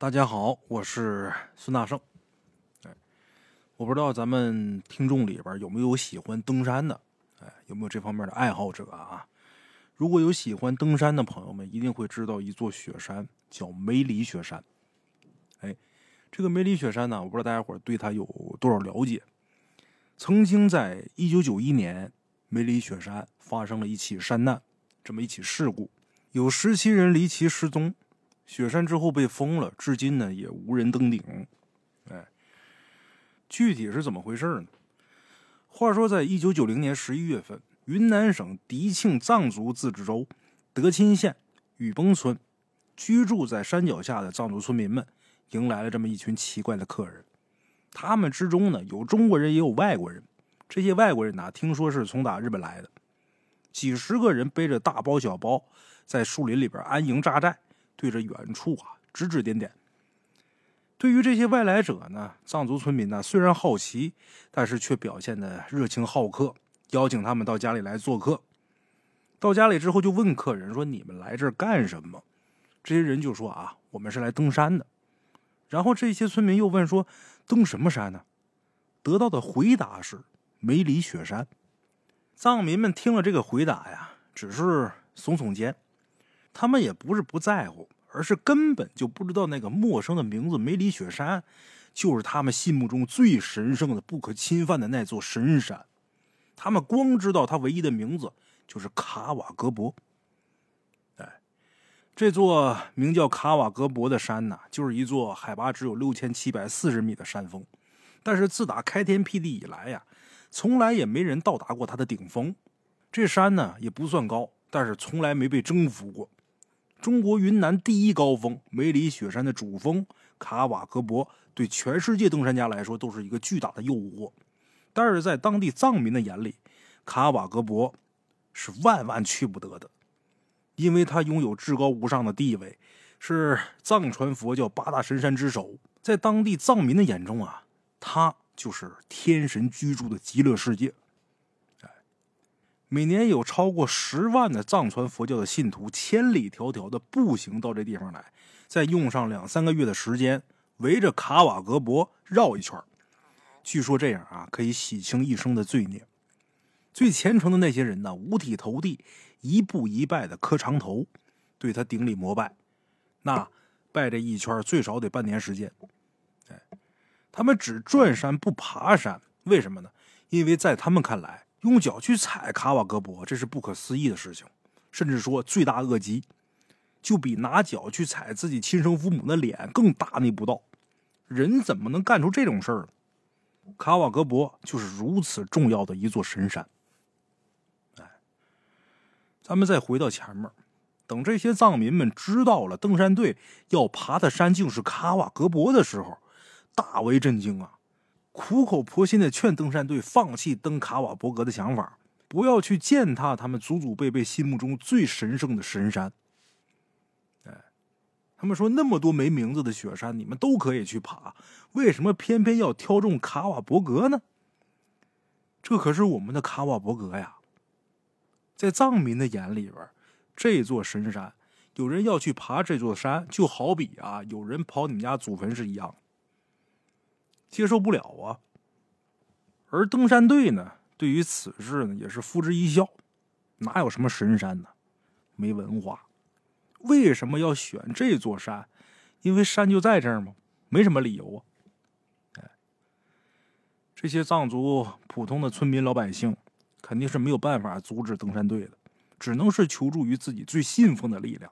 大家好，我是孙大圣。哎，我不知道咱们听众里边有没有喜欢登山的，哎，有没有这方面的爱好者啊？如果有喜欢登山的朋友们，一定会知道一座雪山叫梅里雪山。哎，这个梅里雪山呢，我不知道大家伙对它有多少了解。曾经在一九九一年，梅里雪山发生了一起山难，这么一起事故，有十七人离奇失踪。雪山之后被封了，至今呢也无人登顶。哎，具体是怎么回事呢？话说，在一九九零年十一月份，云南省迪庆藏族自治州德钦县雨崩村，居住在山脚下的藏族村民们迎来了这么一群奇怪的客人。他们之中呢，有中国人，也有外国人。这些外国人呢，听说是从打日本来的，几十个人背着大包小包，在树林里边安营扎寨。对着远处啊指指点点。对于这些外来者呢，藏族村民呢虽然好奇，但是却表现的热情好客，邀请他们到家里来做客。到家里之后，就问客人说：“你们来这儿干什么？”这些人就说：“啊，我们是来登山的。”然后这些村民又问说：“登什么山呢？”得到的回答是：“梅里雪山。”藏民们听了这个回答呀，只是耸耸肩。他们也不是不在乎，而是根本就不知道那个陌生的名字梅里雪山，就是他们心目中最神圣的、不可侵犯的那座神山。他们光知道它唯一的名字就是卡瓦格博。哎，这座名叫卡瓦格博的山呢，就是一座海拔只有六千七百四十米的山峰。但是自打开天辟地以来呀，从来也没人到达过它的顶峰。这山呢也不算高，但是从来没被征服过。中国云南第一高峰梅里雪山的主峰卡瓦格博，对全世界登山家来说都是一个巨大的诱惑。但是在当地藏民的眼里，卡瓦格博是万万去不得的，因为它拥有至高无上的地位，是藏传佛教八大神山之首。在当地藏民的眼中啊，它就是天神居住的极乐世界。每年有超过十万的藏传佛教的信徒千里迢迢的步行到这地方来，再用上两三个月的时间围着卡瓦格博绕一圈。据说这样啊可以洗清一生的罪孽。最虔诚的那些人呢，五体投地，一步一拜的磕长头，对他顶礼膜拜。那拜这一圈最少得半年时间。哎，他们只转山不爬山，为什么呢？因为在他们看来。用脚去踩卡瓦格博，这是不可思议的事情，甚至说罪大恶极，就比拿脚去踩自己亲生父母的脸更大逆不道。人怎么能干出这种事儿？卡瓦格博就是如此重要的一座神山。哎，咱们再回到前面，等这些藏民们知道了登山队要爬的山竟是卡瓦格博的时候，大为震惊啊！苦口婆心的劝登山队放弃登卡瓦伯格的想法，不要去践踏他们祖祖辈辈心目中最神圣的神山。哎，他们说那么多没名字的雪山，你们都可以去爬，为什么偏偏要挑中卡瓦伯格呢？这可是我们的卡瓦伯格呀！在藏民的眼里边，这座神山，有人要去爬这座山，就好比啊，有人跑你们家祖坟是一样。接受不了啊！而登山队呢，对于此事呢，也是付之一笑。哪有什么神山呢？没文化。为什么要选这座山？因为山就在这儿吗？没什么理由啊！哎，这些藏族普通的村民老百姓，肯定是没有办法阻止登山队的，只能是求助于自己最信奉的力量。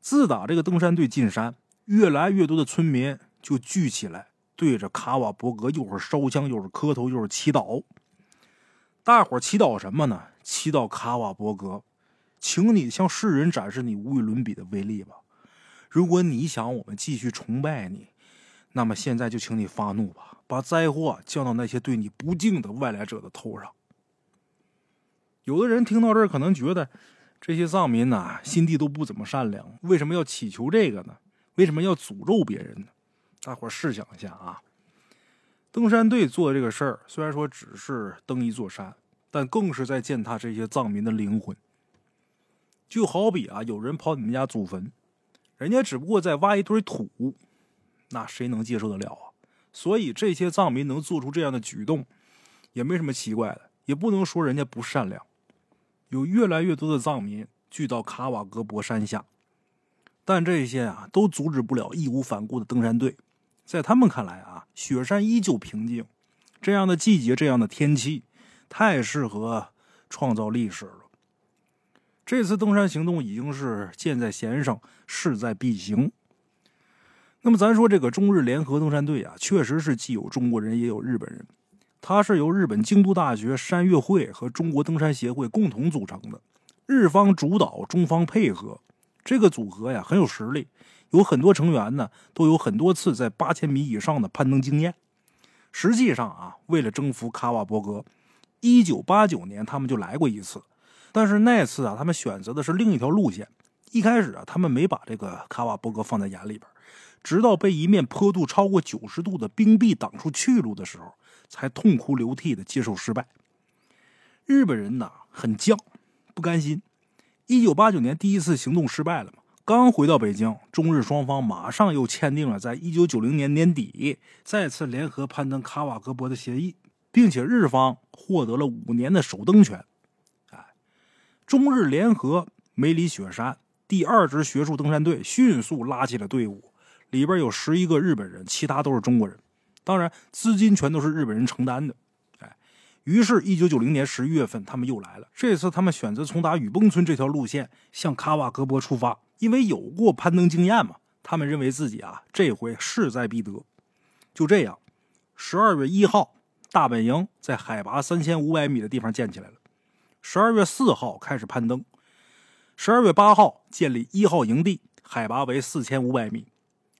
自打这个登山队进山，越来越多的村民就聚起来。对着卡瓦伯格，又是烧香，又是磕头，又是祈祷。大伙祈祷什么呢？祈祷卡瓦伯格，请你向世人展示你无与伦比的威力吧。如果你想我们继续崇拜你，那么现在就请你发怒吧，把灾祸降到那些对你不敬的外来者的头上。有的人听到这儿，可能觉得这些藏民呐，心地都不怎么善良，为什么要祈求这个呢？为什么要诅咒别人呢？大伙试想一下啊，登山队做这个事儿，虽然说只是登一座山，但更是在践踏这些藏民的灵魂。就好比啊，有人跑你们家祖坟，人家只不过在挖一堆土，那谁能接受得了啊？所以这些藏民能做出这样的举动，也没什么奇怪的，也不能说人家不善良。有越来越多的藏民聚到卡瓦格博山下，但这些啊都阻止不了义无反顾的登山队。在他们看来啊，雪山依旧平静，这样的季节，这样的天气，太适合创造历史了。这次登山行动已经是箭在弦上，势在必行。那么，咱说这个中日联合登山队啊，确实是既有中国人也有日本人。它是由日本京都大学山岳会和中国登山协会共同组成的，日方主导，中方配合，这个组合呀很有实力。有很多成员呢，都有很多次在八千米以上的攀登经验。实际上啊，为了征服卡瓦伯格，一九八九年他们就来过一次，但是那次啊，他们选择的是另一条路线。一开始啊，他们没把这个卡瓦伯格放在眼里边，直到被一面坡度超过九十度的冰壁挡住去路的时候，才痛哭流涕的接受失败。日本人呐很犟，不甘心。一九八九年第一次行动失败了嘛。刚回到北京，中日双方马上又签订了在一九九零年年底再次联合攀登卡瓦格博的协议，并且日方获得了五年的首登权。哎，中日联合梅里雪山第二支学术登山队迅速拉起了队伍，里边有十一个日本人，其他都是中国人，当然资金全都是日本人承担的。哎，于是，一九九零年十一月份，他们又来了。这次，他们选择从打雨崩村这条路线向卡瓦格博出发。因为有过攀登经验嘛，他们认为自己啊这回势在必得。就这样，十二月一号，大本营在海拔三千五百米的地方建起来了。十二月四号开始攀登，十二月八号建立一号营地，海拔为四千五百米。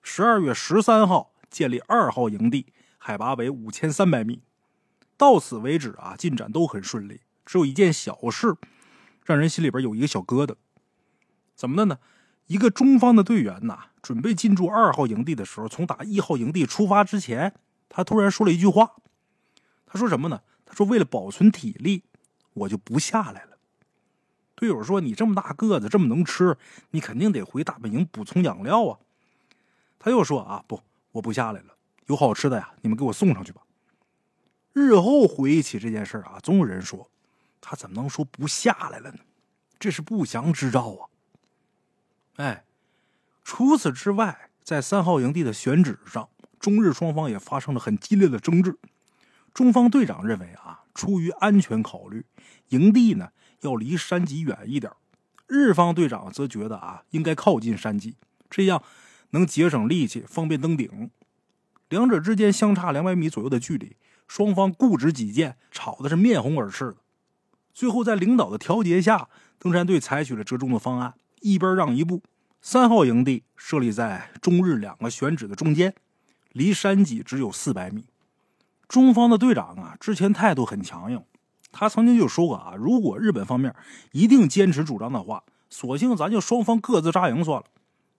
十二月十三号建立二号营地，海拔为五千三百米。到此为止啊，进展都很顺利，只有一件小事，让人心里边有一个小疙瘩。怎么的呢？一个中方的队员呐，准备进驻二号营地的时候，从打一号营地出发之前，他突然说了一句话。他说什么呢？他说：“为了保存体力，我就不下来了。”队友说：“你这么大个子，这么能吃，你肯定得回大本营补充养料啊。”他又说：“啊，不，我不下来了，有好吃的呀，你们给我送上去吧。”日后回忆起这件事啊，总有人说：“他怎么能说不下来了呢？这是不祥之兆啊！”哎，除此之外，在三号营地的选址上，中日双方也发生了很激烈的争执。中方队长认为啊，出于安全考虑，营地呢要离山脊远一点；日方队长则觉得啊，应该靠近山脊，这样能节省力气，方便登顶。两者之间相差两百米左右的距离，双方固执己见，吵的是面红耳赤的。最后，在领导的调节下，登山队采取了折中的方案。一边让一步，三号营地设立在中日两个选址的中间，离山脊只有四百米。中方的队长啊，之前态度很强硬，他曾经就说过啊，如果日本方面一定坚持主张的话，索性咱就双方各自扎营算了，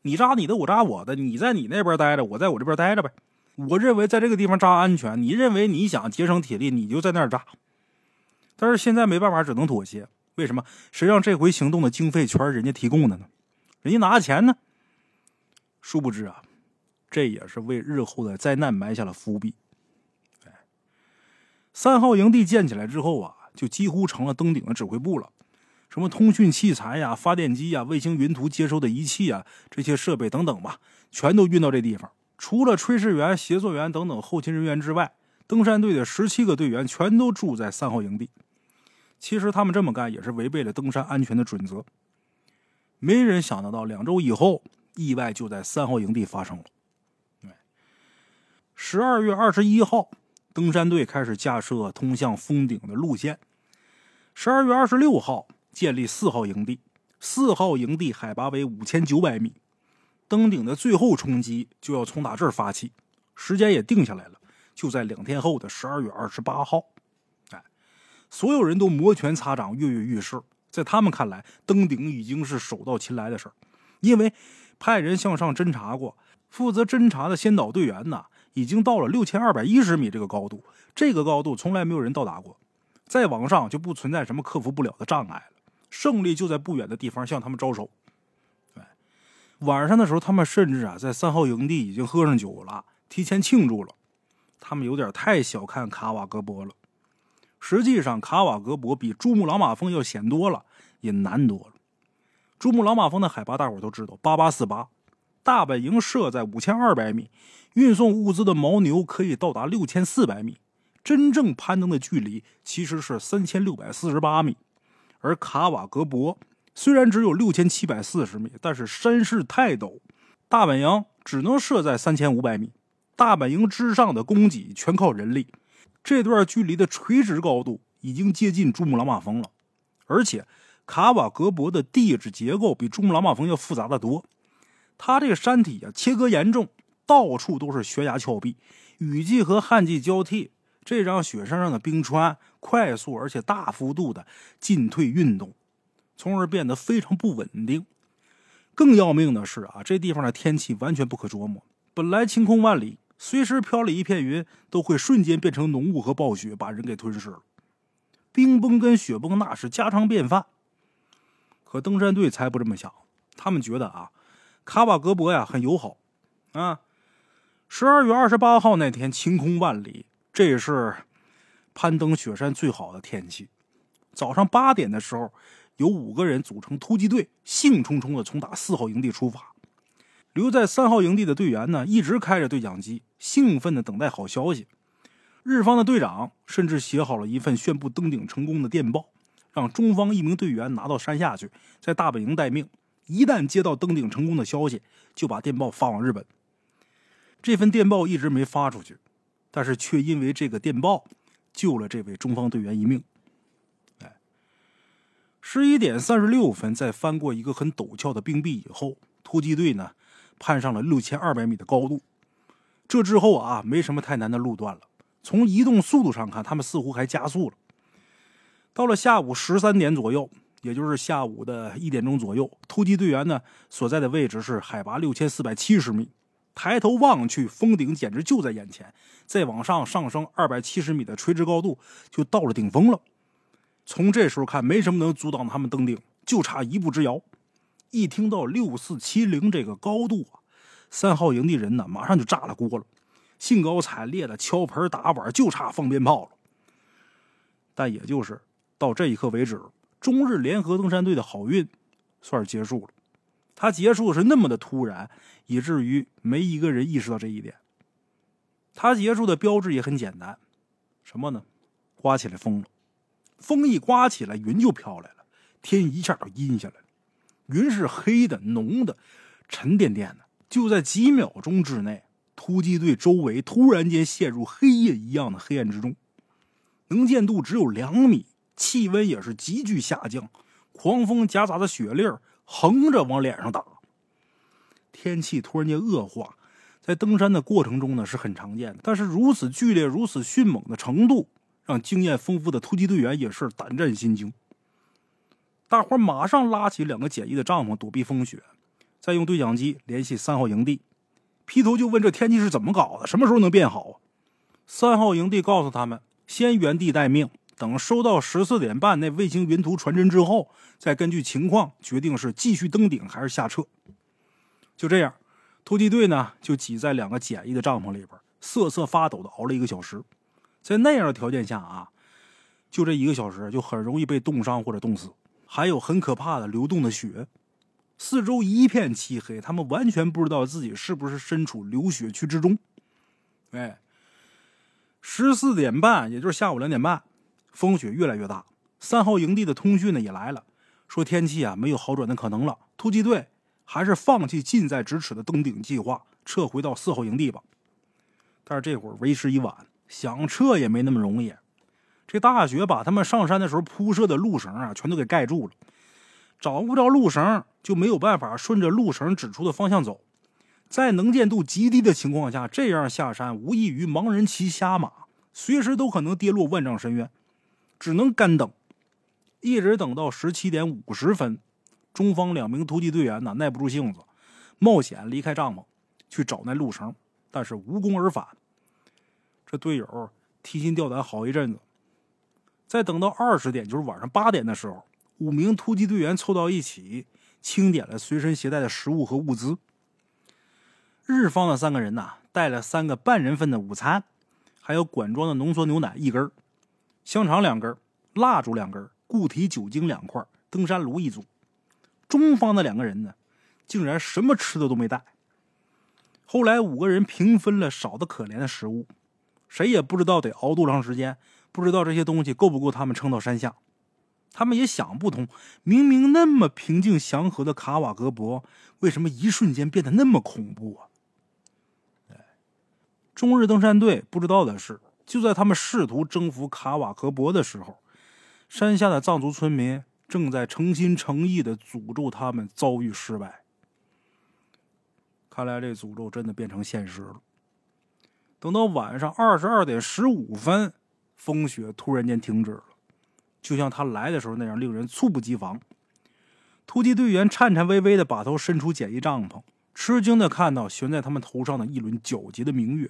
你扎你的，我扎我的，你在你那边待着，我在我这边待着呗。我认为在这个地方扎安全，你认为你想节省体力，你就在那儿扎。但是现在没办法，只能妥协。为什么？谁让这回行动的经费全是人家提供的呢？人家拿钱呢。殊不知啊，这也是为日后的灾难埋下了伏笔。哎，三号营地建起来之后啊，就几乎成了登顶的指挥部了。什么通讯器材呀、发电机呀、卫星云图接收的仪器啊，这些设备等等吧，全都运到这地方。除了炊事员、协作员等等后勤人员之外，登山队的十七个队员全都住在三号营地。其实他们这么干也是违背了登山安全的准则。没人想得到，两周以后，意外就在三号营地发生了。对十二月二十一号，登山队开始架设通向峰顶的路线。十二月二十六号，建立四号营地。四号营地海拔为五千九百米，登顶的最后冲击就要从打这儿发起，时间也定下来了，就在两天后的十二月二十八号。所有人都摩拳擦掌，跃跃欲试。在他们看来，登顶已经是手到擒来的事儿，因为派人向上侦查过，负责侦查的先导队员呢，已经到了六千二百一十米这个高度，这个高度从来没有人到达过。再往上就不存在什么克服不了的障碍了，胜利就在不远的地方向他们招手。对，晚上的时候，他们甚至啊在三号营地已经喝上酒了，提前庆祝了。他们有点太小看卡瓦格博了。实际上，卡瓦格博比珠穆朗玛峰要险多了，也难多了。珠穆朗玛峰的海拔，大伙都知道，八八四八。大本营设在五千二百米，运送物资的牦牛可以到达六千四百米。真正攀登的距离其实是三千六百四十八米。而卡瓦格博虽然只有六千七百四十米，但是山势太陡，大本营只能设在三千五百米。大本营之上的供给全靠人力。这段距离的垂直高度已经接近珠穆朗玛峰了，而且卡瓦格博的地质结构比珠穆朗玛峰要复杂的多。它这个山体啊，切割严重，到处都是悬崖峭壁，雨季和旱季交替，这让雪山上的冰川快速而且大幅度的进退运动，从而变得非常不稳定。更要命的是啊，这地方的天气完全不可捉摸，本来晴空万里。随时飘了一片云，都会瞬间变成浓雾和暴雪，把人给吞噬了。冰崩跟雪崩那是家常便饭。可登山队才不这么想，他们觉得啊，卡瓦格博呀很友好啊。十二月二十八号那天晴空万里，这是攀登雪山最好的天气。早上八点的时候，有五个人组成突击队，兴冲冲的从打四号营地出发。留在三号营地的队员呢，一直开着对讲机。兴奋的等待好消息，日方的队长甚至写好了一份宣布登顶成功的电报，让中方一名队员拿到山下去，在大本营待命。一旦接到登顶成功的消息，就把电报发往日本。这份电报一直没发出去，但是却因为这个电报救了这位中方队员一命。哎，十一点三十六分，在翻过一个很陡峭的冰壁以后，突击队呢攀上了六千二百米的高度。这之后啊，没什么太难的路段了。从移动速度上看，他们似乎还加速了。到了下午十三点左右，也就是下午的一点钟左右，突击队员呢所在的位置是海拔六千四百七十米。抬头望去，峰顶简直就在眼前。再往上上升二百七十米的垂直高度，就到了顶峰了。从这时候看，没什么能阻挡他们登顶，就差一步之遥。一听到六四七零这个高度啊！三号营地人呢，马上就炸了锅了，兴高采烈的敲盆打碗，就差放鞭炮了。但也就是到这一刻为止，中日联合登山队的好运算是结束了。它结束是那么的突然，以至于没一个人意识到这一点。它结束的标志也很简单，什么呢？刮起来风了。风一刮起来，云就飘来了，天一下就阴下来了。云是黑的、浓的、沉甸甸的。就在几秒钟之内，突击队周围突然间陷入黑夜一样的黑暗之中，能见度只有两米，气温也是急剧下降，狂风夹杂着雪粒儿横着往脸上打。天气突然间恶化，在登山的过程中呢是很常见的，但是如此剧烈、如此迅猛的程度，让经验丰富的突击队员也是胆战心惊。大伙马上拉起两个简易的帐篷躲避风雪。再用对讲机联系三号营地，劈头就问这天气是怎么搞的，什么时候能变好啊？三号营地告诉他们，先原地待命，等收到十四点半那卫星云图传真之后，再根据情况决定是继续登顶还是下撤。就这样，突击队呢就挤在两个简易的帐篷里边，瑟瑟发抖的熬了一个小时。在那样的条件下啊，就这一个小时就很容易被冻伤或者冻死，还有很可怕的流动的雪。四周一片漆黑，他们完全不知道自己是不是身处流血区之中。哎，十四点半，也就是下午两点半，风雪越来越大。三号营地的通讯呢也来了，说天气啊没有好转的可能了，突击队还是放弃近在咫尺的登顶计划，撤回到四号营地吧。但是这会儿为时已晚，想撤也没那么容易。这大雪把他们上山的时候铺设的路绳啊，全都给盖住了。找不着路绳，就没有办法顺着路绳指出的方向走。在能见度极低的情况下，这样下山无异于盲人骑瞎马，随时都可能跌落万丈深渊。只能干等，一直等到十七点五十分，中方两名突击队员呢耐不住性子，冒险离开帐篷去找那路绳，但是无功而返。这队友提心吊胆好一阵子，在等到二十点，就是晚上八点的时候。五名突击队员凑到一起，清点了随身携带的食物和物资。日方的三个人呐，带了三个半人份的午餐，还有管装的浓缩牛奶一根香肠两根蜡烛两根固体酒精两块，登山炉一组。中方的两个人呢，竟然什么吃的都没带。后来五个人平分了少的可怜的食物，谁也不知道得熬多长时间，不知道这些东西够不够他们撑到山下。他们也想不通，明明那么平静祥和的卡瓦格博，为什么一瞬间变得那么恐怖啊？中日登山队不知道的是，就在他们试图征服卡瓦格博的时候，山下的藏族村民正在诚心诚意的诅咒他们遭遇失败。看来这诅咒真的变成现实了。等到晚上二十二点十五分，风雪突然间停止了。就像他来的时候那样，令人猝不及防。突击队员颤颤巍巍的把头伸出简易帐篷，吃惊的看到悬在他们头上的一轮皎洁的明月。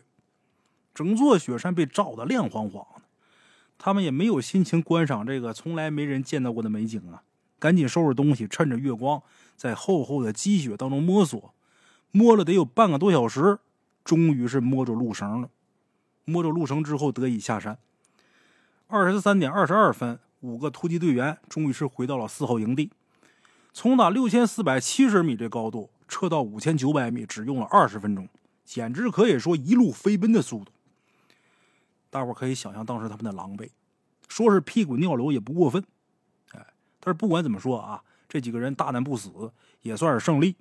整座雪山被照得亮晃晃的，他们也没有心情观赏这个从来没人见到过的美景啊！赶紧收拾东西，趁着月光，在厚厚的积雪当中摸索，摸了得有半个多小时，终于是摸着路绳了。摸着路绳之后，得以下山。二十三点二十二分。五个突击队员终于是回到了四号营地，从打六千四百七十米这高度撤到五千九百米，只用了二十分钟，简直可以说一路飞奔的速度。大伙可以想象当时他们的狼狈，说是屁滚尿流也不过分。哎，但是不管怎么说啊，这几个人大难不死，也算是胜利。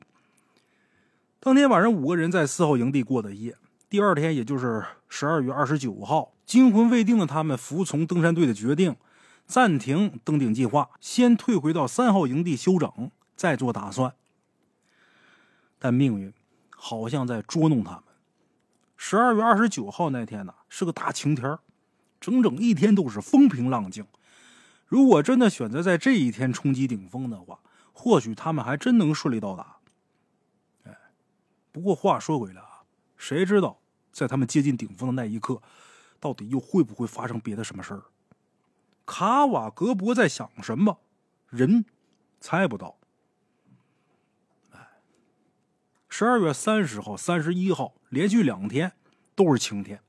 当天晚上，五个人在四号营地过的夜。第二天，也就是十二月二十九号，惊魂未定的他们服从登山队的决定。暂停登顶计划，先退回到三号营地休整，再做打算。但命运好像在捉弄他们。十二月二十九号那天呢，是个大晴天，整整一天都是风平浪静。如果真的选择在这一天冲击顶峰的话，或许他们还真能顺利到达。哎，不过话说回来，谁知道在他们接近顶峰的那一刻，到底又会不会发生别的什么事儿？卡瓦格博在想什么？人猜不到。哎，十二月三十号、三十一号连续两天都是晴天，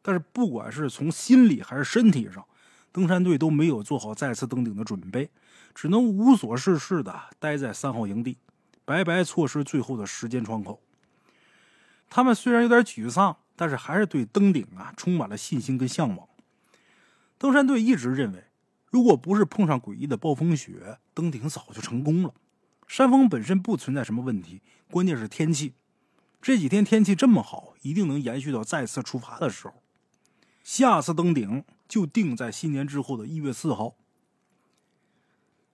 但是不管是从心理还是身体上，登山队都没有做好再次登顶的准备，只能无所事事的待在三号营地，白白错失最后的时间窗口。他们虽然有点沮丧，但是还是对登顶啊充满了信心跟向往。登山队一直认为，如果不是碰上诡异的暴风雪，登顶早就成功了。山峰本身不存在什么问题，关键是天气。这几天天气这么好，一定能延续到再次出发的时候。下次登顶就定在新年之后的一月四号。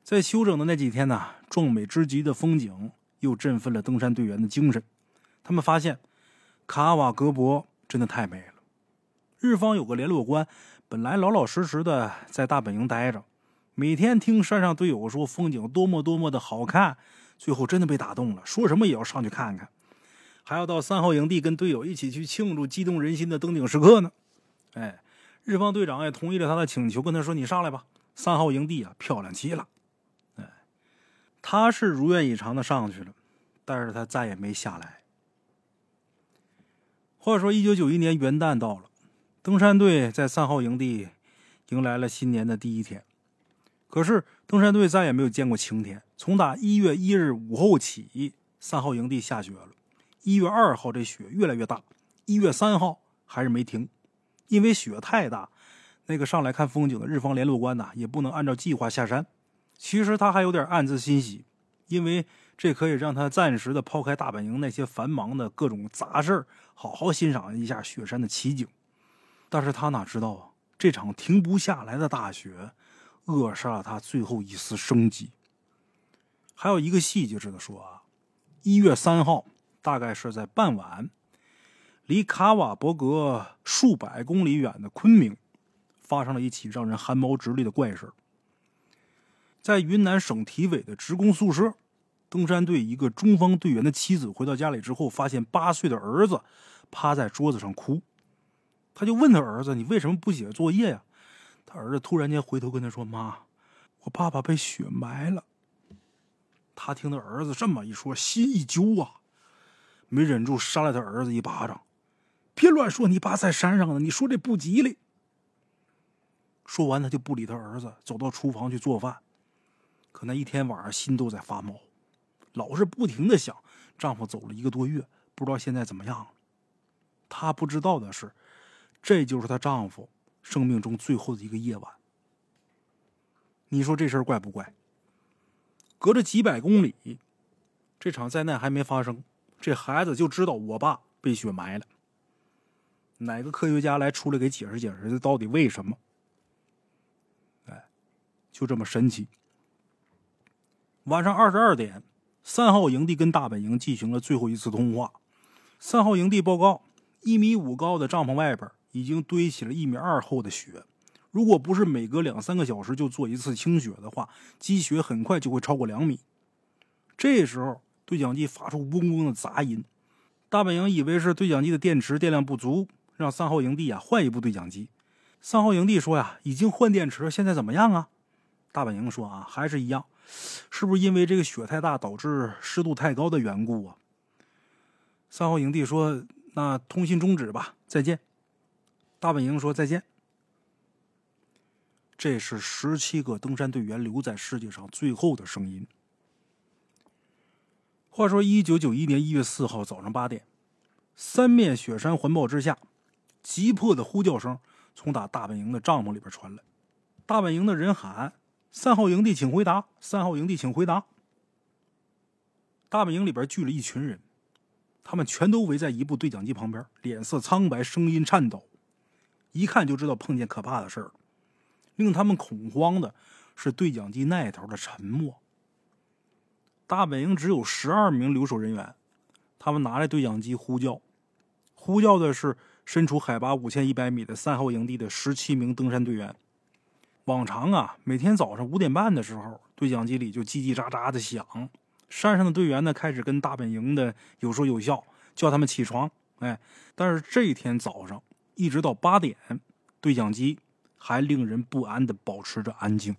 在休整的那几天呢，壮美之极的风景又振奋了登山队员的精神。他们发现，卡瓦格博真的太美了。日方有个联络官。本来老老实实的在大本营待着，每天听山上队友说风景多么多么的好看，最后真的被打动了，说什么也要上去看看，还要到三号营地跟队友一起去庆祝激动人心的登顶时刻呢。哎，日方队长也同意了他的请求，跟他说：“你上来吧，三号营地啊，漂亮极了。”哎，他是如愿以偿的上去了，但是他再也没下来。话说，一九九一年元旦到了。登山队在三号营地迎来了新年的第一天，可是登山队再也没有见过晴天。从打一月一日午后起，三号营地下雪了。一月二号，这雪越来越大。一月三号还是没停，因为雪太大，那个上来看风景的日方联络官呐，也不能按照计划下山。其实他还有点暗自欣喜，因为这可以让他暂时的抛开大本营那些繁忙的各种杂事好好欣赏一下雪山的奇景。但是他哪知道啊，这场停不下来的大雪，扼杀了他最后一丝生机。还有一个细节值得说啊，一月三号，大概是在傍晚，离卡瓦伯格数百公里远的昆明，发生了一起让人汗毛直立的怪事在云南省体委的职工宿舍，登山队一个中方队员的妻子回到家里之后，发现八岁的儿子趴在桌子上哭。他就问他儿子：“你为什么不写作业呀？”他儿子突然间回头跟他说：“妈，我爸爸被雪埋了。”他听他儿子这么一说，心一揪啊，没忍住扇了他儿子一巴掌。别乱说，你爸在山上呢，你说这不吉利。说完，他就不理他儿子，走到厨房去做饭。可那一天晚上，心都在发毛，老是不停的想，丈夫走了一个多月，不知道现在怎么样了。她不知道的是，这就是她丈夫生命中最后的一个夜晚。你说这事儿怪不怪？隔着几百公里，这场灾难还没发生，这孩子就知道我爸被雪埋了。哪个科学家来出来给解释解释，这到底为什么？哎就这么神奇。晚上二十二点，三号营地跟大本营进行了最后一次通话。三号营地报告：一米五高的帐篷外边已经堆起了一米二厚的雪。如果不是每隔两三个小时就做一次清雪的话，积雪很快就会超过两米。这时候，对讲机发出嗡嗡的杂音。大本营以为是对讲机的电池电量不足，让三号营地啊换一部对讲机。三号营地说呀，已经换电池，现在怎么样啊？大本营说：“啊，还是一样，是不是因为这个雪太大导致湿度太高的缘故啊？”三号营地说：“那通信终止吧，再见。”大本营说：“再见。”这是十七个登山队员留在世界上最后的声音。话说，一九九一年一月四号早上八点，三面雪山环抱之下，急迫的呼叫声从打大本营的帐篷里边传来。大本营的人喊。三号营地，请回答。三号营地，请回答。大本营里边聚了一群人，他们全都围在一部对讲机旁边，脸色苍白，声音颤抖，一看就知道碰见可怕的事儿。令他们恐慌的是对讲机那头的沉默。大本营只有十二名留守人员，他们拿着对讲机呼叫，呼叫的是身处海拔五千一百米的三号营地的十七名登山队员。往常啊，每天早上五点半的时候，对讲机里就叽叽喳喳的响。山上的队员呢，开始跟大本营的有说有笑，叫他们起床。哎，但是这一天早上一直到八点，对讲机还令人不安的保持着安静。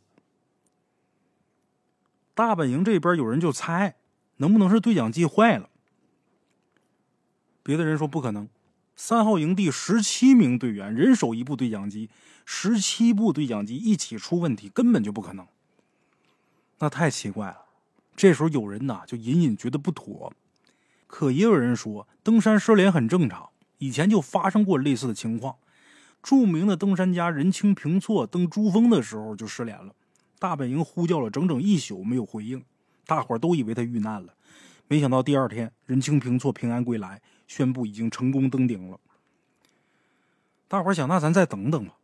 大本营这边有人就猜，能不能是对讲机坏了？别的人说不可能。三号营地十七名队员，人手一部对讲机，十七部对讲机一起出问题，根本就不可能。那太奇怪了。这时候有人呐，就隐隐觉得不妥。可也有人说，登山失联很正常，以前就发生过类似的情况。著名的登山家人清平措登珠峰的时候就失联了，大本营呼叫了整整一宿没有回应，大伙都以为他遇难了。没想到第二天，人清平措平安归来。宣布已经成功登顶了。大伙想，那咱再等等吧。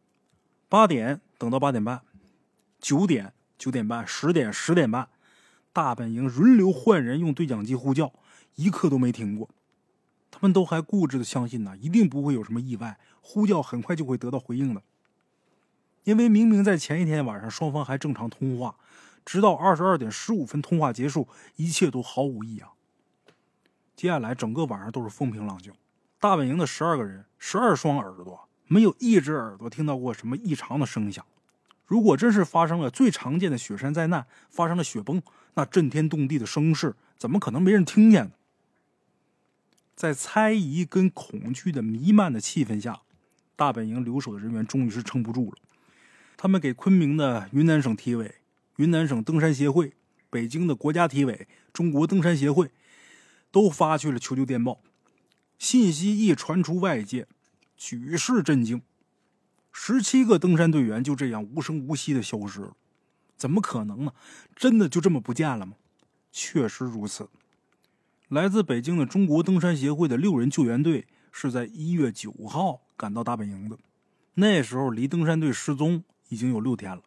八点等到八点半，九点九点半，十点十点半，大本营轮流换人用对讲机呼叫，一刻都没停过。他们都还固执的相信呢，一定不会有什么意外，呼叫很快就会得到回应的。因为明明在前一天晚上双方还正常通话，直到二十二点十五分通话结束，一切都毫无异样。接下来整个晚上都是风平浪静，大本营的十二个人，十二双耳朵，没有一只耳朵听到过什么异常的声响。如果真是发生了最常见的雪山灾难，发生了雪崩，那震天动地的声势怎么可能没人听见呢？在猜疑跟恐惧的弥漫的气氛下，大本营留守的人员终于是撑不住了，他们给昆明的云南省体委、云南省登山协会、北京的国家体委、中国登山协会。都发去了求救电报，信息一传出外界，举世震惊。十七个登山队员就这样无声无息的消失了，怎么可能呢？真的就这么不见了吗？确实如此。来自北京的中国登山协会的六人救援队是在一月九号赶到大本营的，那时候离登山队失踪已经有六天了，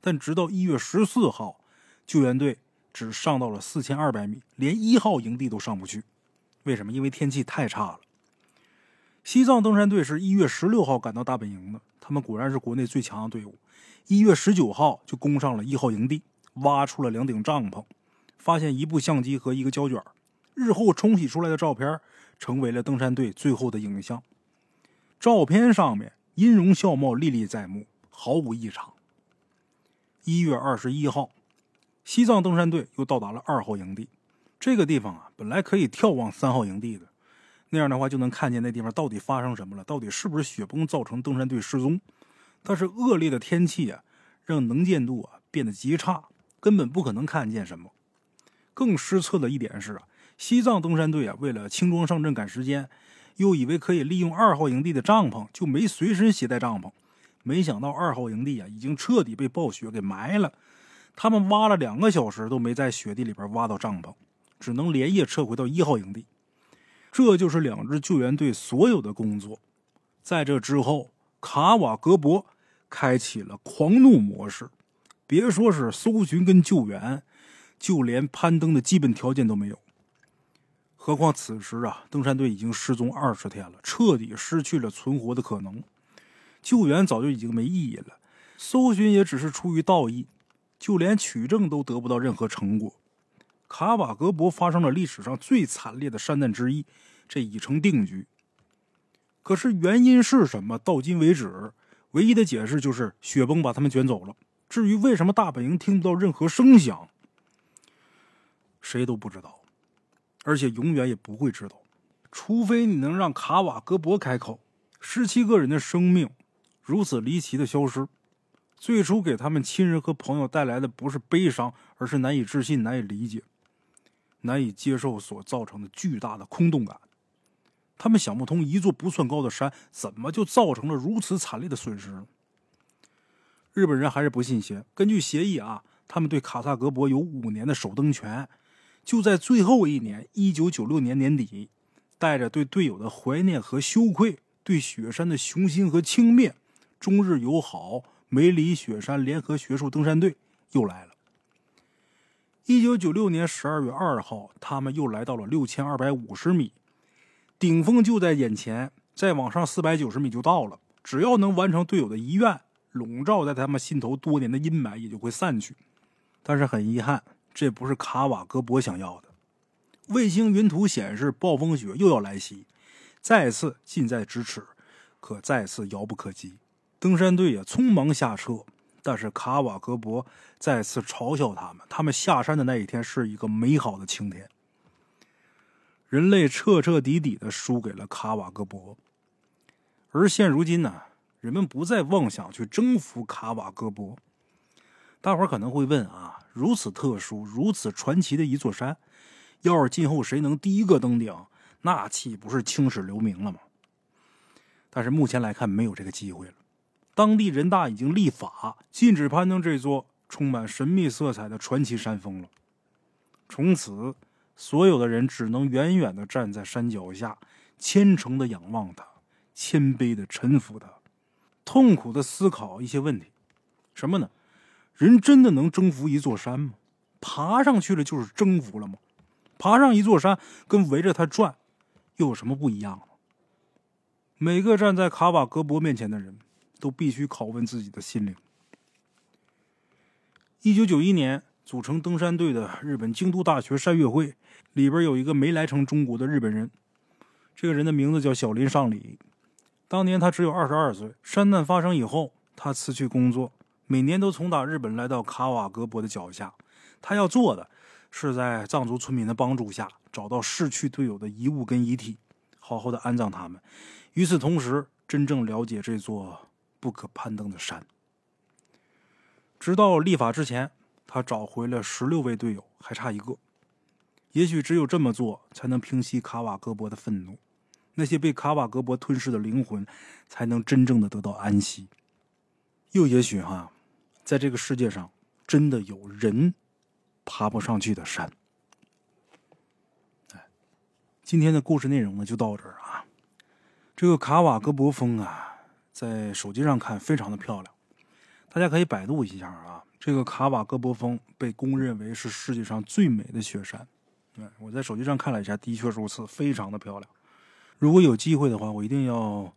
但直到一月十四号，救援队。只上到了四千二百米，连一号营地都上不去。为什么？因为天气太差了。西藏登山队是一月十六号赶到大本营的，他们果然是国内最强的队伍。一月十九号就攻上了一号营地，挖出了两顶帐篷，发现一部相机和一个胶卷。日后冲洗出来的照片，成为了登山队最后的影像。照片上面音容笑貌历历在目，毫无异常。一月二十一号。西藏登山队又到达了二号营地。这个地方啊，本来可以眺望三号营地的，那样的话就能看见那地方到底发生什么了，到底是不是雪崩造成登山队失踪。但是恶劣的天气啊，让能见度啊变得极差，根本不可能看见什么。更失策的一点是啊，西藏登山队啊，为了轻装上阵赶时间，又以为可以利用二号营地的帐篷，就没随身携带帐篷。没想到二号营地啊，已经彻底被暴雪给埋了。他们挖了两个小时都没在雪地里边挖到帐篷。只能连夜撤回到一号营地，这就是两支救援队所有的工作。在这之后，卡瓦格博开启了狂怒模式，别说是搜寻跟救援，就连攀登的基本条件都没有。何况此时啊，登山队已经失踪二十天了，彻底失去了存活的可能。救援早就已经没意义了，搜寻也只是出于道义，就连取证都得不到任何成果。卡瓦格博发生了历史上最惨烈的山难之一，这已成定局。可是原因是什么？到今为止，唯一的解释就是雪崩把他们卷走了。至于为什么大本营听不到任何声响，谁都不知道，而且永远也不会知道，除非你能让卡瓦格博开口。十七个人的生命如此离奇的消失。最初给他们亲人和朋友带来的不是悲伤，而是难以置信、难以理解、难以接受所造成的巨大的空洞感。他们想不通，一座不算高的山怎么就造成了如此惨烈的损失？日本人还是不信邪。根据协议啊，他们对卡萨格博有五年的首登权。就在最后一年，一九九六年年底，带着对队友的怀念和羞愧，对雪山的雄心和轻蔑，中日友好。梅里雪山联合学术登山队又来了。一九九六年十二月二号，他们又来到了六千二百五十米，顶峰就在眼前，再往上四百九十米就到了。只要能完成队友的遗愿，笼罩在他们心头多年的阴霾也就会散去。但是很遗憾，这不是卡瓦格博想要的。卫星云图显示，暴风雪又要来袭，再次近在咫尺，可再次遥不可及。登山队也匆忙下车，但是卡瓦格博再次嘲笑他们：他们下山的那一天是一个美好的晴天。人类彻彻底底的输给了卡瓦格博，而现如今呢，人们不再妄想去征服卡瓦格博。大伙可能会问啊，如此特殊、如此传奇的一座山，要是今后谁能第一个登顶，那岂不是青史留名了吗？但是目前来看，没有这个机会了。当地人大已经立法禁止攀登这座充满神秘色彩的传奇山峰了。从此，所有的人只能远远的站在山脚下，虔诚的仰望它，谦卑的臣服它，痛苦的思考一些问题：什么呢？人真的能征服一座山吗？爬上去了就是征服了吗？爬上一座山跟围着它转又有什么不一样？每个站在卡瓦格博面前的人。都必须拷问自己的心灵。一九九一年组成登山队的日本京都大学山岳会里边有一个没来成中国的日本人，这个人的名字叫小林尚里。当年他只有二十二岁。山难发生以后，他辞去工作，每年都从打日本来到卡瓦格博的脚下。他要做的是在藏族村民的帮助下找到逝去队友的遗物跟遗体，好好的安葬他们。与此同时，真正了解这座。不可攀登的山，直到立法之前，他找回了十六位队友，还差一个。也许只有这么做，才能平息卡瓦格博的愤怒，那些被卡瓦格博吞噬的灵魂，才能真正的得到安息。又也许哈，在这个世界上，真的有人爬不上去的山。今天的故事内容呢，就到这儿啊。这个卡瓦格博峰啊。在手机上看非常的漂亮，大家可以百度一下啊。这个卡瓦戈博峰被公认为是世界上最美的雪山。嗯，我在手机上看了一下，的确如此，非常的漂亮。如果有机会的话，我一定要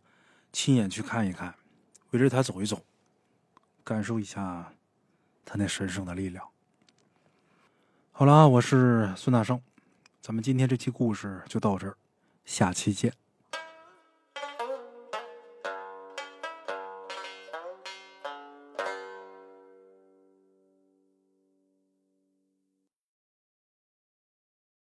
亲眼去看一看，围着它走一走，感受一下它那神圣的力量。好了，我是孙大圣，咱们今天这期故事就到这儿，下期见。